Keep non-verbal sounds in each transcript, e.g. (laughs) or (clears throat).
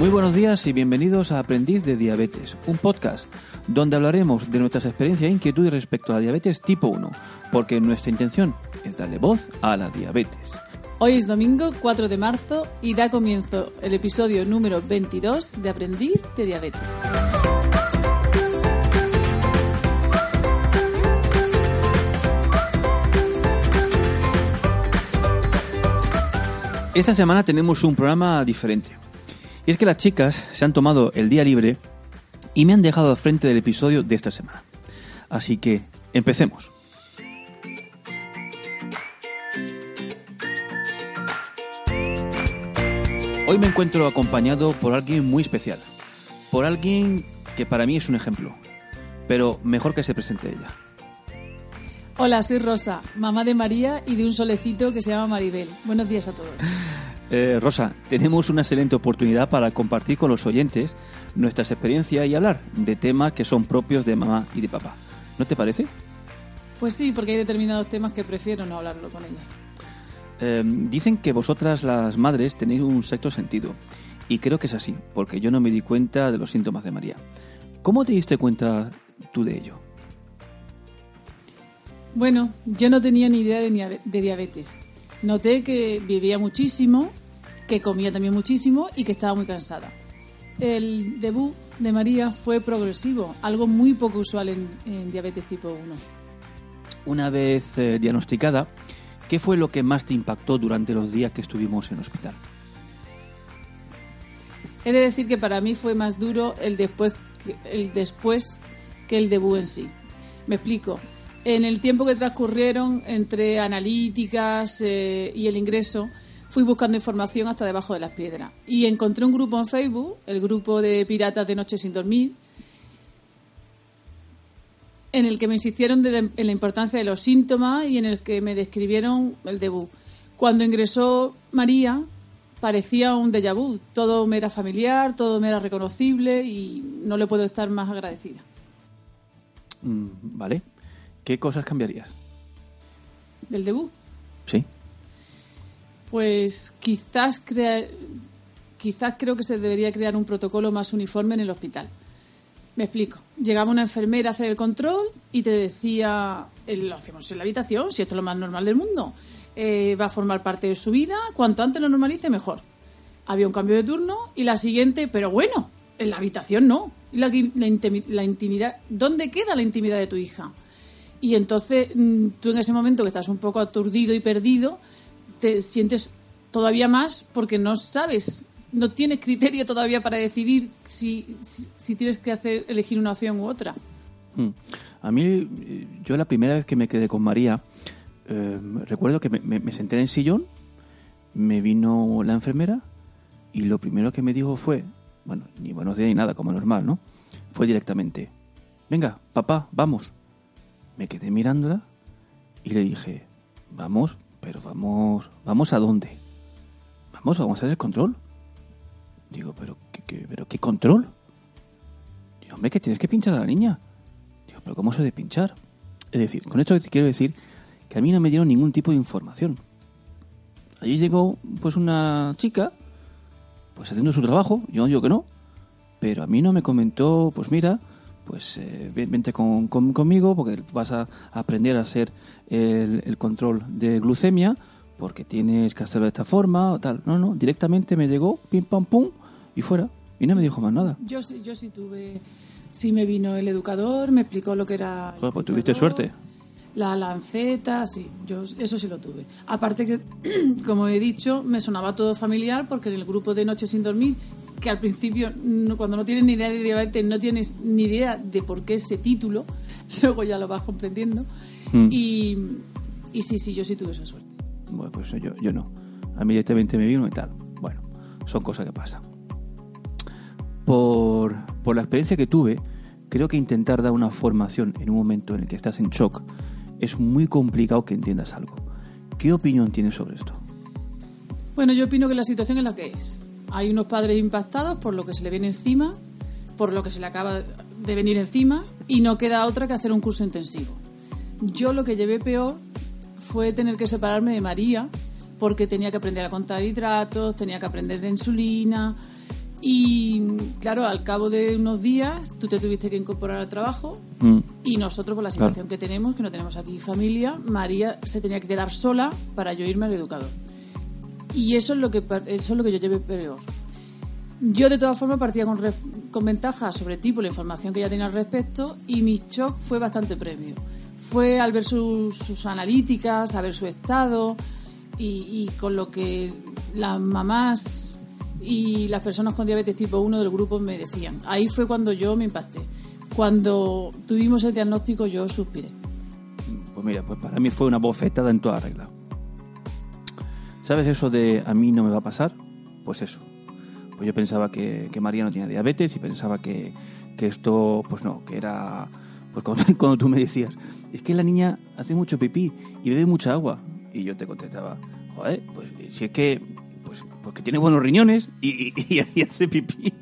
Muy buenos días y bienvenidos a Aprendiz de Diabetes, un podcast donde hablaremos de nuestras experiencias e inquietudes respecto a la diabetes tipo 1, porque nuestra intención es darle voz a la diabetes. Hoy es domingo 4 de marzo y da comienzo el episodio número 22 de Aprendiz de Diabetes. Esta semana tenemos un programa diferente. Y es que las chicas se han tomado el día libre y me han dejado al frente del episodio de esta semana. Así que empecemos. Hoy me encuentro acompañado por alguien muy especial, por alguien que para mí es un ejemplo, pero mejor que se presente ella. Hola, soy Rosa, mamá de María y de un solecito que se llama Maribel. Buenos días a todos. (laughs) Eh, Rosa, tenemos una excelente oportunidad para compartir con los oyentes nuestras experiencias y hablar de temas que son propios de mamá y de papá. ¿No te parece? Pues sí, porque hay determinados temas que prefiero no hablarlo con ellas. Eh, dicen que vosotras las madres tenéis un sexto sentido. Y creo que es así, porque yo no me di cuenta de los síntomas de María. ¿Cómo te diste cuenta tú de ello? Bueno, yo no tenía ni idea de, de diabetes. Noté que vivía muchísimo, que comía también muchísimo y que estaba muy cansada. El debut de María fue progresivo, algo muy poco usual en, en diabetes tipo 1. Una vez eh, diagnosticada, ¿qué fue lo que más te impactó durante los días que estuvimos en hospital? He de decir que para mí fue más duro el después, el después que el debut en sí. Me explico. En el tiempo que transcurrieron entre analíticas eh, y el ingreso, fui buscando información hasta debajo de las piedras. Y encontré un grupo en Facebook, el grupo de Piratas de Noche sin Dormir, en el que me insistieron de la, en la importancia de los síntomas y en el que me describieron el debut. Cuando ingresó María, parecía un déjà vu. Todo me era familiar, todo me era reconocible y no le puedo estar más agradecida. Mm, vale. ¿Qué cosas cambiarías? ¿Del debut? Sí. Pues quizás, crea... quizás creo que se debería crear un protocolo más uniforme en el hospital. Me explico. Llegaba una enfermera a hacer el control y te decía, lo hacemos en la habitación, si esto es lo más normal del mundo. Eh, va a formar parte de su vida, cuanto antes lo normalice, mejor. Había un cambio de turno y la siguiente, pero bueno, en la habitación no. La, la, la intimidad, ¿dónde queda la intimidad de tu hija? Y entonces mm, tú en ese momento que estás un poco aturdido y perdido, te sientes todavía más porque no sabes, no tienes criterio todavía para decidir si, si, tienes que hacer elegir una opción u otra. Hmm. A mí, yo la primera vez que me quedé con María, eh, recuerdo que me, senté en el sillón, me vino la enfermera y lo primero que me dijo fue, bueno, ni buenos días ni nada, como normal, ¿no? Fue directamente, venga, papá, vamos. Me quedé mirándola y le dije, vamos, pero vamos, ¿vamos a dónde? Vamos, vamos a hacer el control. Digo, pero ¿qué, pero qué control? Digo, hombre, que tienes que pinchar a la niña. Digo, pero ¿cómo se de pinchar? Es decir, con esto quiero decir que a mí no me dieron ningún tipo de información. Allí llegó pues una chica, pues haciendo su trabajo, yo digo que no, pero a mí no me comentó, pues mira, pues eh, vente con, con, conmigo porque vas a aprender a hacer el, el, control de glucemia porque tienes que hacerlo de esta forma o tal. No, no, directamente me llegó, pim, pam, pum, y fuera. Y no me dijo más nada. Yo, yo sí tuve, sí me vino el educador, me explicó lo que era... Pues tuviste suerte. La lanceta, sí, yo eso sí lo tuve. Aparte que, (clears throat) como he dicho, me sonaba todo familiar porque en el grupo de Noche sin dormir que al principio, cuando no tienes ni idea de diabetes, no tienes ni idea de por qué ese título, (laughs) luego ya lo vas comprendiendo. Mm. Y, y, sí, sí, yo sí tuve esa suerte. Bueno, pues yo, yo no. A mí directamente me vino y tal. Bueno, son cosas que pasan. Por, por la experiencia que tuve, creo que intentar dar una formación en un momento en el que estás en shock es muy complicado que entiendas algo. ¿Qué opinión tienes sobre esto? Bueno, yo opino que la situación es la que es hay unos padres impactados por lo que se le viene encima, por lo que se le acaba de venir encima, y no queda otra que hacer un curso intensivo. Yo lo que llevé peor fue tener que separarme de María, porque tenía que aprender a contar hidratos, tenía que aprender de insulina, Y claro, al cabo de unos días tú te tuviste que incorporar al trabajo Mm. y nosotros, por la situación que tenemos, que no tenemos aquí familia, María se tenía que quedar sola para yo irme al educador. Y eso es lo que, eso es lo que yo llevé peor. Yo de todas formas partía con, con ventajas sobre ti por la información que ya tenía al respecto y mi shock fue bastante previo. Fue al ver sus, sus analíticas, a ver su estado y, y con lo que las mamás y las personas con diabetes tipo 1 del grupo me decían. Ahí fue cuando yo me impacté. Cuando tuvimos el diagnóstico yo suspiré. Pues mira, pues para mí fue una bofetada en toda regla. ¿Sabes eso de a mí no me va a pasar? Pues eso. Pues yo pensaba que, que María no tenía diabetes y pensaba que, que esto, pues no, que era... Pues cuando, (laughs) cuando tú me decías, es que la niña hace mucho pipí y bebe mucha agua. Y yo te contestaba, joder, pues si es que... Pues porque tiene buenos riñones y, y, (laughs) y hace pipí.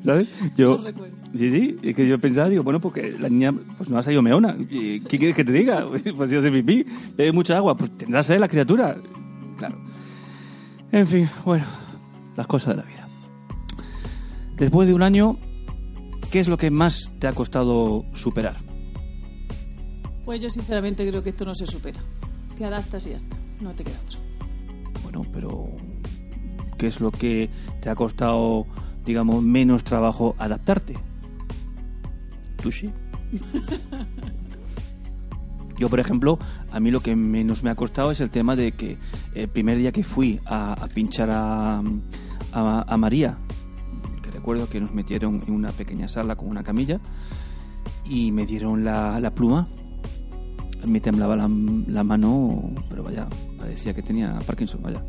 (laughs) ¿Sabes? Yo, recuerdo. Sí, sí, es que yo pensaba, digo, bueno, porque la niña pues no ha salido meona. ¿Qué quieres que te diga? (laughs) Pues si hace pipí, bebe mucha agua, pues tendrá sed la criatura. Claro. En fin, bueno, las cosas de la vida. Después de un año, ¿qué es lo que más te ha costado superar? Pues yo sinceramente creo que esto no se supera. Te adaptas y ya está. No te queda otro. Bueno, pero ¿qué es lo que te ha costado, digamos, menos trabajo adaptarte? Yo, por ejemplo, a mí lo que menos me ha costado es el tema de que el primer día que fui a, pinchar a, María, que recuerdo que nos metieron en una pequeña sala con una camilla y me dieron la, pluma, me temblaba la, la mano, pero vaya, parecía que tenía Parkinson, vaya.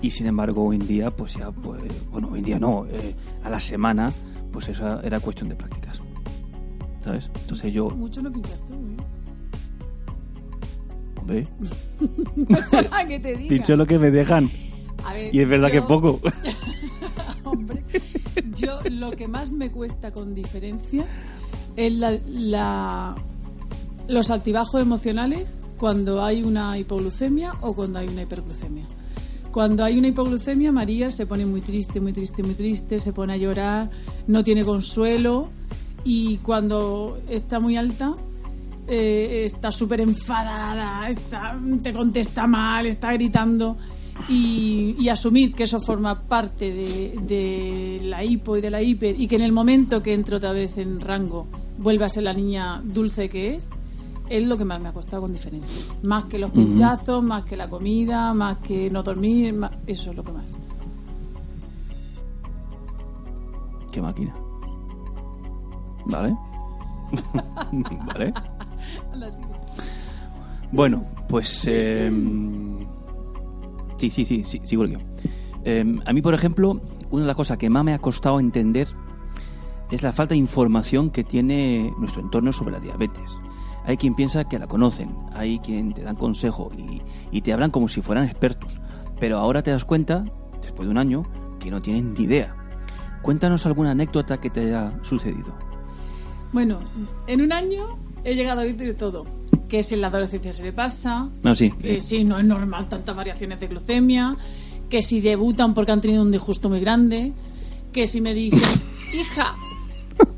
Y sin embargo, hoy en día, pues ya, pues, bueno, hoy en día no, eh, a la semana, pues eso era cuestión de prácticas. ¿Sabes? Entonces yo, Mucho no pinchas tú, ¿eh? hombre, (laughs) que te diga. pincho lo que me dejan. A ver, Y es verdad yo- que poco. (laughs) Hombre, yo lo que más me cuesta con diferencia es la, la- los altibajos emocionales cuando hay una hipoglucemia o cuando hay una hiperglucemia. Cuando hay una hipoglucemia, María se pone muy triste, muy triste, muy triste, se pone a llorar, no tiene consuelo y cuando está muy alta eh, está súper enfadada, está, te contesta mal, está gritando y, y asumir que eso forma parte de, de la hipo y de la hiper y que en el momento que entre otra vez en rango vuelva a ser la niña dulce que es, es lo que más me ha costado con diferencia. Más que los pinchazos, más que la comida, más que no dormir, más- eso es lo que más. Qué máquina. ¿Vale? (laughs) ¿Vale? Bueno, pues... eh, sí, sí, sí, sí, sigo. Eh, a mí, por ejemplo, una de las cosas que más me ha costado entender es la falta de información que tiene nuestro entorno sobre la diabetes. Hay quien piensa que la conocen, hay quien te dan consejo y, y te hablan como si fueran expertos. Pero ahora te das cuenta, después de un año, que no tienen ni idea. Cuéntanos alguna anécdota que te haya sucedido. Bueno, en un año he llegado a oír de todo. Que si en la adolescencia se le pasa, No, sí. que si no es normal tantas variaciones de glucemia, que si debutan porque han tenido un disgusto muy grande, que si me dicen, (laughs) hija,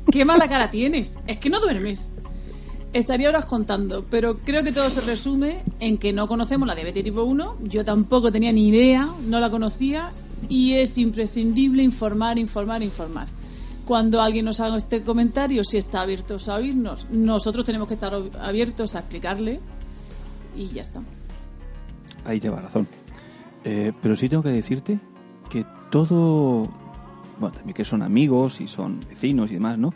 qué mala cara tienes, es que no duermes. Estaría horas contando, pero creo que todo se resume en que no conocemos la diabetes tipo 1, yo tampoco tenía ni idea, no la conocía y es imprescindible informar, informar, informar. Cuando alguien nos haga este comentario, si está abierto a oírnos, nosotros tenemos que estar abiertos a explicarle y ya está. Ahí lleva razón. Eh, pero sí tengo que decirte que todo, bueno, también que son amigos y son vecinos y demás, ¿no?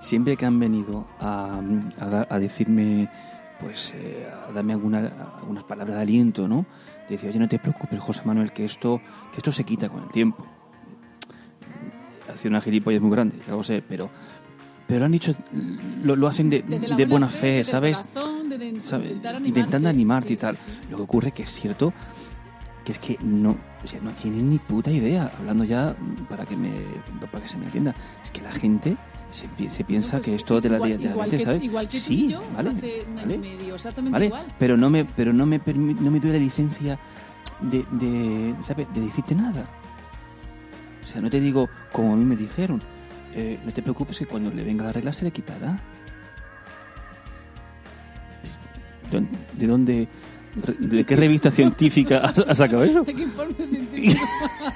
Siempre que han venido a, a, a decirme, pues, eh, a darme alguna, algunas palabras de aliento, ¿no? De decir, oye, no te preocupes, José Manuel, que esto, que esto se quita con el tiempo. Hace una gilipollas muy grande, ya lo sé, pero, pero lo han dicho, lo, lo hacen de, de buena fe, desde el ¿sabes? corazón, in- ¿sabes? animarte. intentando animarte y Sí, tal. sí, sí. Lo que ocurre que es cierto que es que no, o sea, no tienen ni puta idea. Hablando ya para que me para que se me entienda, es que la gente se, pi- se piensa No, pues que esto de la igual, de la que, ¿sabes? igual que tú sí, y yo, vale, hace un año vale, y medio, exactamente vale, igual. pero no me pero no me no me doy la licencia de, de ¿sabes? de decirte nada. O sea, no te digo como a mí me dijeron. Eh, no te preocupes que cuando le venga la regla se le quitará. ¿De dónde? ¿De qué revista científica has sacado eso? ¿De qué informe científico?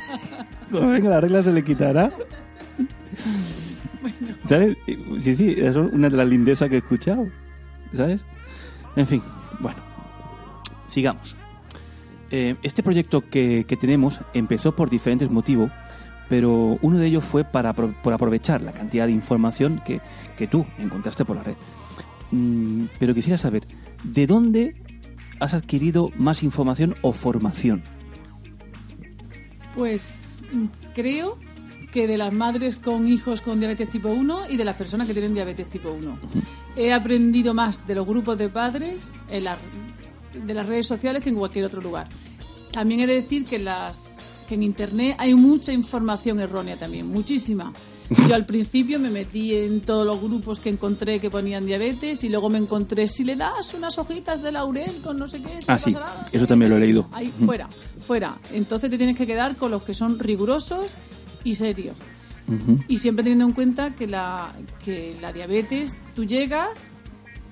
(laughs) Cuando venga la regla se le quitará. bueno, ¿Sabes? Sí, sí, eso es una de las lindezas que he escuchado. ¿Sabes? En fin, bueno. Sigamos. Eh, este proyecto que, que tenemos empezó por diferentes motivos, pero uno de ellos fue para por aprovechar la cantidad de información que, que tú encontraste por la red. Mm, pero quisiera saber, ¿de dónde has adquirido más información o formación? pues mm, creo que de las madres con hijos con diabetes tipo 1 y de las personas que tienen diabetes tipo 1. He aprendido más de los grupos de padres en de las redes sociales que en cualquier otro lugar. También he de decir que, las, que en Internet hay mucha información errónea también, muchísima. Yo al principio me metí en todos los grupos que encontré que ponían diabetes y luego me encontré, si le das unas hojitas de laurel con no sé qué, Ah, sí, pasará". eso también lo he leído. Ahí, fuera, fuera. Entonces te tienes que quedar con los que son rigurosos y serios. Y siempre teniendo en cuenta que la, que la diabetes, tú llegas,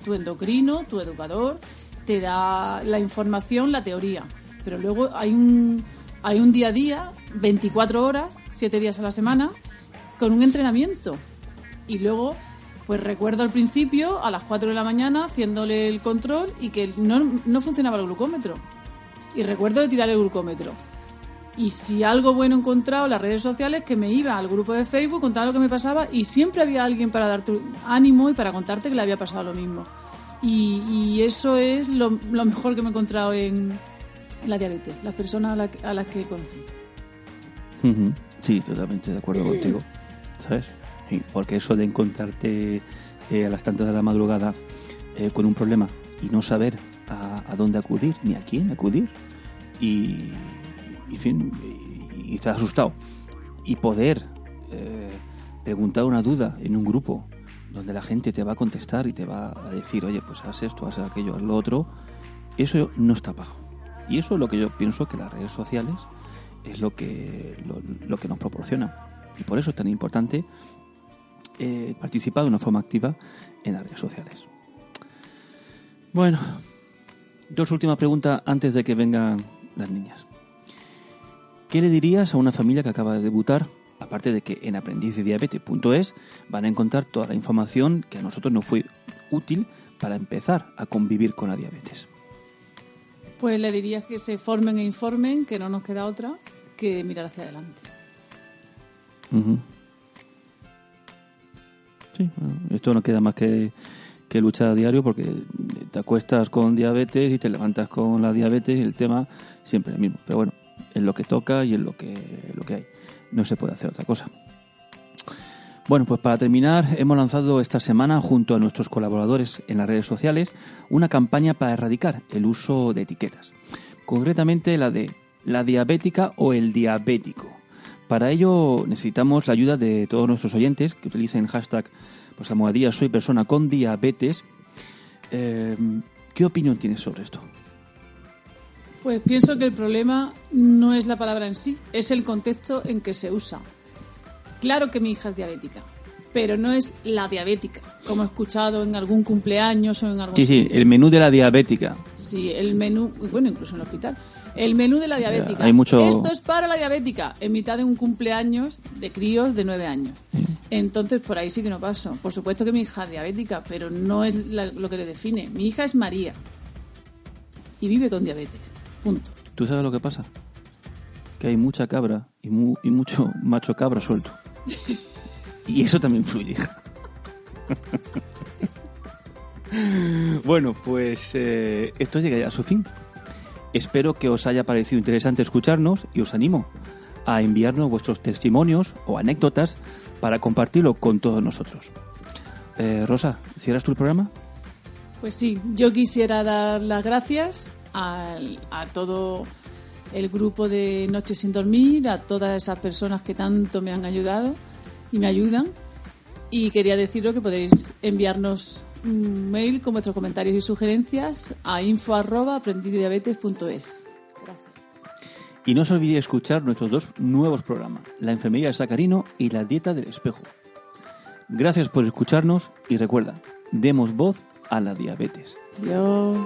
tu endocrino, tu educador, te da la información, la teoría. Pero luego hay un, hay un día a día, 24 horas, 7 días a la semana, con un entrenamiento. Y luego, pues recuerdo al principio, a las 4 de la mañana, haciéndole el control y que no, no funcionaba el glucómetro. Y recuerdo de tirar el glucómetro. Y si algo bueno encontrado en las redes sociales, que me iba al grupo de Facebook, contaba lo que me pasaba y siempre había alguien para darte ánimo y para contarte que le había pasado lo mismo. Y, y eso es lo, lo mejor que me he encontrado en, en la diabetes, las personas a, la- a las que conocí. Ujú. Sí, totalmente de acuerdo contigo. ¿Sabes? Sí, porque eso de encontrarte eh, a las tantas de la madrugada eh, con un problema y no saber a, a dónde acudir ni a quién acudir y, y, en fin, y, y estás asustado y poder eh, preguntar una duda en un grupo donde la gente te va a contestar y te va a decir, oye, pues haz esto, haz aquello, haz lo otro, eso no está pago. Y eso es lo que yo pienso que las redes sociales es lo que, lo, que nos proporciona. Y por eso es tan importante eh, participar de una forma activa en las redes sociales. Bueno, dos últimas preguntas antes de que vengan las niñas. ¿Qué le dirías a una familia que acaba de debutar? Aparte de que en aprendizdiabetes.es van a encontrar toda la información que a nosotros nos fue útil para empezar a convivir con la diabetes. Pues le dirías que se formen e informen, que no nos queda otra que mirar hacia adelante. Sí, esto no queda más que, que luchar a diario porque te acuestas con diabetes y te levantas con la diabetes y el tema siempre es el mismo. Pero bueno, es lo que toca y es lo que, lo que hay. No se puede hacer otra cosa. Bueno, pues para terminar, hemos lanzado esta semana, junto a nuestros colaboradores en las redes sociales, una campaña para erradicar el uso de etiquetas. Concretamente la de la diabética o el diabético. Para ello necesitamos la ayuda de todos nuestros oyentes que utilicen hashtag pues, soy persona con diabetes. Eh, ¿Qué opinión tienes sobre esto? Pues pienso que el problema no es la palabra en sí, es el contexto en que se usa. Claro que mi hija es diabética, pero no es la diabética, como he escuchado en algún cumpleaños o en algún Sí, sí, el menú de la diabética. Sí, el menú, bueno, incluso en el hospital. El menú de la diabética. hay mucho- Esto es para la diabética, en mitad de un cumpleaños de críos de nueve años. Entonces, por ahí sí que no paso. Por supuesto que mi hija es diabética, pero no es la- lo que le define. Mi hija es María y vive con diabetes. Punto. ¿Tú sabes lo que pasa? Que hay mucha cabra y, mu- y mucho macho cabra suelto. Y eso también hija. bueno, pues eh, esto llega ya a su fin. Espero que os haya parecido interesante escucharnos y os animo a enviarnos vuestros testimonios o anécdotas para compartirlo con todos nosotros. Eh, Rosa, ¿cierras tú el programa? Pues sí, yo quisiera dar las gracias al- a todo el grupo de Noches sin Dormir, a todas esas personas que tanto me han ayudado y me ayudan. Y quería deciros que podéis enviarnos un mail con vuestros comentarios y sugerencias a info@aprendizdiabetes.es. Gracias. Y no se olvide escuchar nuestros dos nuevos programas, La enfermería del sacarino y La dieta del espejo. Gracias por escucharnos y recuerda, demos voz a la diabetes. Adiós.